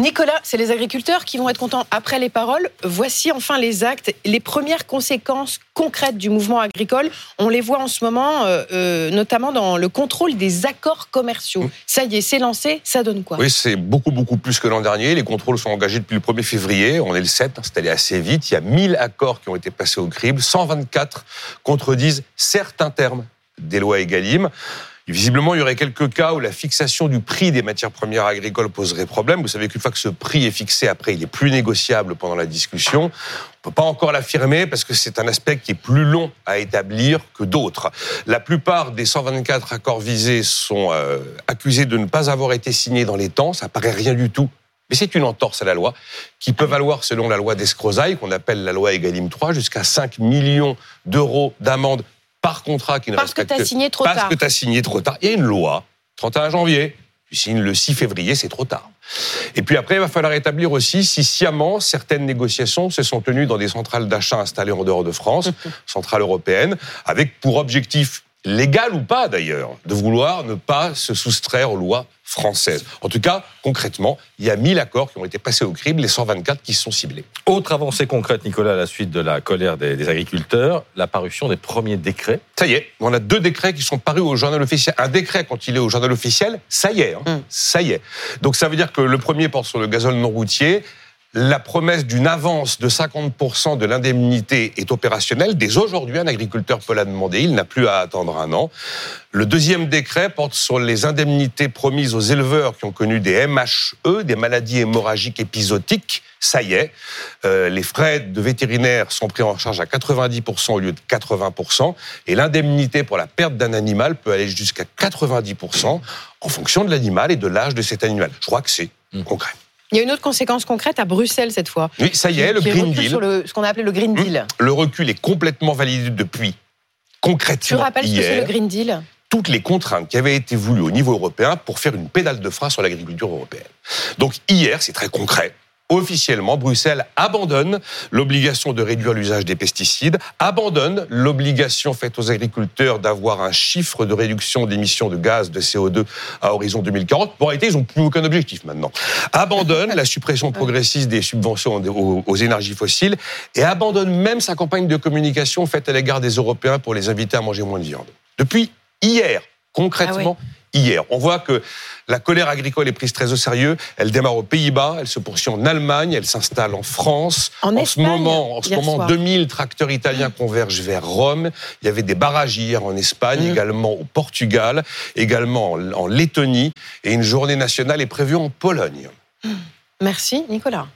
Nicolas, c'est les agriculteurs qui vont être contents après les paroles. Voici enfin les actes, les premières conséquences concrètes du mouvement agricole. On les voit en ce moment, euh, euh, notamment dans le contrôle des accords commerciaux. Mmh. Ça y est, c'est lancé, ça donne quoi? Oui, c'est beaucoup, beaucoup plus que l'an dernier. Les contrôles sont engagés depuis le 1er février. On est le 7, hein, c'est allé assez vite. Il y a 1000 accords qui ont été passés au crible. 124 contredisent certains termes des lois Egalim. Visiblement, il y aurait quelques cas où la fixation du prix des matières premières agricoles poserait problème. Vous savez qu'une fois que ce prix est fixé, après, il est plus négociable pendant la discussion. On peut pas encore l'affirmer parce que c'est un aspect qui est plus long à établir que d'autres. La plupart des 124 accords visés sont euh, accusés de ne pas avoir été signés dans les temps. Ça paraît rien du tout mais c'est une entorse à la loi qui peut valoir, selon la loi d'escrozaille, qu'on appelle la loi Egalim 3, jusqu'à 5 millions d'euros d'amende par contrat qui ne Parce que tu as signé trop tard. Parce que tu as signé trop tard. Il y a une loi, 31 janvier, tu signes le 6 février, c'est trop tard. Et puis après, il va falloir établir aussi si sciemment certaines négociations se sont tenues dans des centrales d'achat installées en dehors de France, centrales européennes, avec pour objectif légal ou pas d'ailleurs, de vouloir ne pas se soustraire aux lois En tout cas, concrètement, il y a 1000 accords qui ont été passés au crible, les 124 qui sont ciblés. Autre avancée concrète, Nicolas, à la suite de la colère des, agriculteurs, la parution des premiers décrets. Ça y est, on a deux décrets qui sont parus au journal officiel. Un décret, quand il est au journal officiel, ça y est, hein, mm. ça y est. Donc ça veut dire que le premier porte sur le gazole non routier, la promesse d'une avance de 50% de l'indemnité est opérationnelle. Dès aujourd'hui, un agriculteur peut la demander. Il n'a plus à attendre un an. Le deuxième décret porte sur les indemnités promises aux éleveurs qui ont connu des MHE, des maladies hémorragiques épisodiques. Ça y est, euh, les frais de vétérinaire sont pris en charge à 90% au lieu de 80%, et l'indemnité pour la perte d'un animal peut aller jusqu'à 90% en fonction de l'animal et de l'âge de cet animal. Je crois que c'est concret. Il y a une autre conséquence concrète à Bruxelles cette fois. Oui, ça y est, le Green Deal. Sur ce qu'on a appelé le Green hum, Deal. Le recul est complètement validé depuis. Concrètement. Tu rappelles ce que c'est le Green Deal? Toutes les contraintes qui avaient été voulues au niveau européen pour faire une pédale de frein sur l'agriculture européenne. Donc hier, c'est très concret, officiellement, Bruxelles abandonne l'obligation de réduire l'usage des pesticides, abandonne l'obligation faite aux agriculteurs d'avoir un chiffre de réduction d'émissions de gaz de CO2 à horizon 2040. Pour réalité, ils n'ont plus aucun objectif maintenant. Abandonne la suppression progressive des subventions aux, énergies fossiles et abandonne même sa campagne de communication faite à l'égard des Européens pour les inviter à manger moins de viande. Depuis hier, concrètement, ah hier. On voit que la colère agricole est prise très au sérieux. Elle démarre aux Pays-Bas, elle se poursuit en Allemagne, elle s'installe en France. En, ce moment, en ce moment 2000 tracteurs italiens convergent vers Rome. Il y avait des barrages hier en Espagne, mm. également au Portugal, également en Lettonie. Et une journée nationale est prévue en Pologne. Merci, Nicolas.